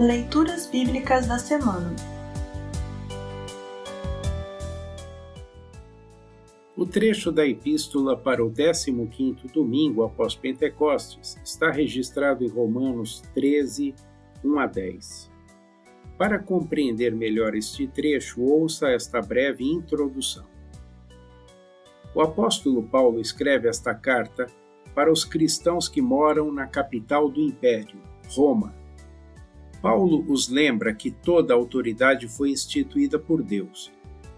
Leituras Bíblicas da Semana O trecho da epístola para o 15º domingo após Pentecostes está registrado em Romanos 13, 1 a 10. Para compreender melhor este trecho, ouça esta breve introdução. O apóstolo Paulo escreve esta carta para os cristãos que moram na capital do império, Roma. Paulo os lembra que toda autoridade foi instituída por Deus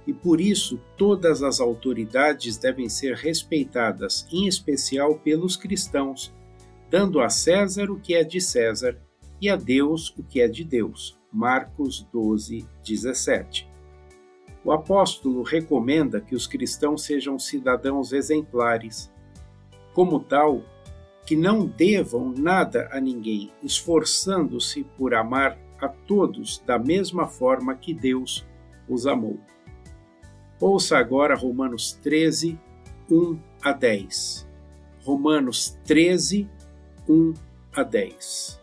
e por isso todas as autoridades devem ser respeitadas, em especial pelos cristãos, dando a César o que é de César e a Deus o que é de Deus. Marcos 12, 17. O apóstolo recomenda que os cristãos sejam cidadãos exemplares. Como tal, que não devam nada a ninguém, esforçando-se por amar a todos da mesma forma que Deus os amou. Ouça agora Romanos 13, 1 a 10. Romanos 13, 1 a 10.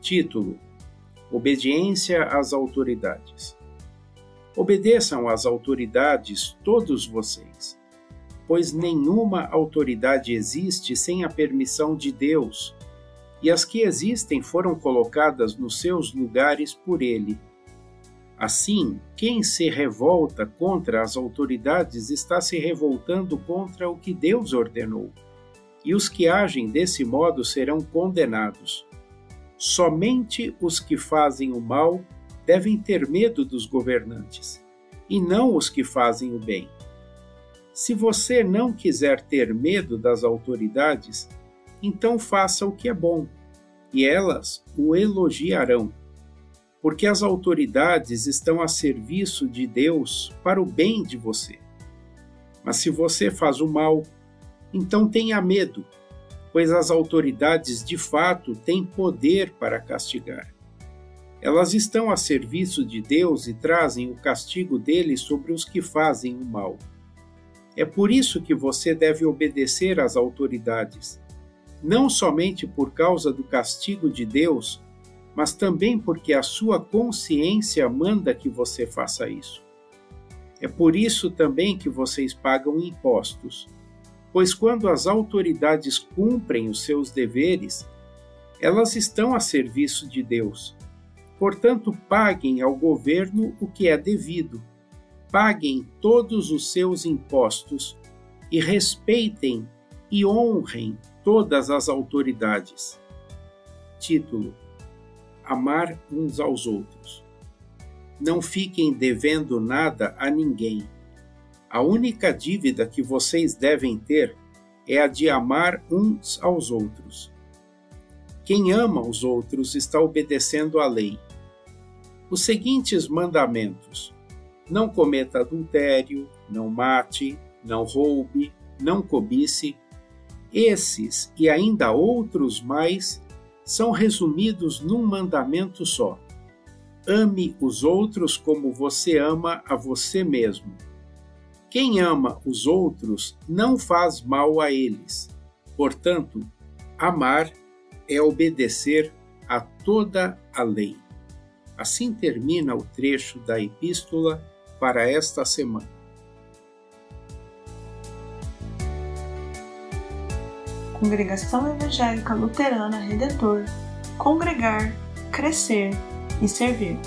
Título: Obediência às autoridades. Obedeçam às autoridades todos vocês, pois nenhuma autoridade existe sem a permissão de Deus, e as que existem foram colocadas nos seus lugares por Ele Assim, quem se revolta contra as autoridades está se revoltando contra o que Deus ordenou, e os que agem desse modo serão condenados. Somente os que fazem o mal devem ter medo dos governantes, e não os que fazem o bem. Se você não quiser ter medo das autoridades, então faça o que é bom, e elas o elogiarão porque as autoridades estão a serviço de Deus para o bem de você. Mas se você faz o mal, então tenha medo, pois as autoridades de fato têm poder para castigar. Elas estão a serviço de Deus e trazem o castigo dele sobre os que fazem o mal. É por isso que você deve obedecer às autoridades, não somente por causa do castigo de Deus, mas também porque a sua consciência manda que você faça isso. É por isso também que vocês pagam impostos, pois quando as autoridades cumprem os seus deveres, elas estão a serviço de Deus. Portanto, paguem ao governo o que é devido, paguem todos os seus impostos e respeitem e honrem todas as autoridades. Título amar uns aos outros. Não fiquem devendo nada a ninguém. A única dívida que vocês devem ter é a de amar uns aos outros. Quem ama os outros está obedecendo à lei. Os seguintes mandamentos: não cometa adultério, não mate, não roube, não cobice. Esses e ainda outros mais são resumidos num mandamento só: ame os outros como você ama a você mesmo. Quem ama os outros não faz mal a eles. Portanto, amar é obedecer a toda a lei. Assim termina o trecho da epístola para esta semana. Congregação Evangélica Luterana Redentor Congregar, Crescer e Servir.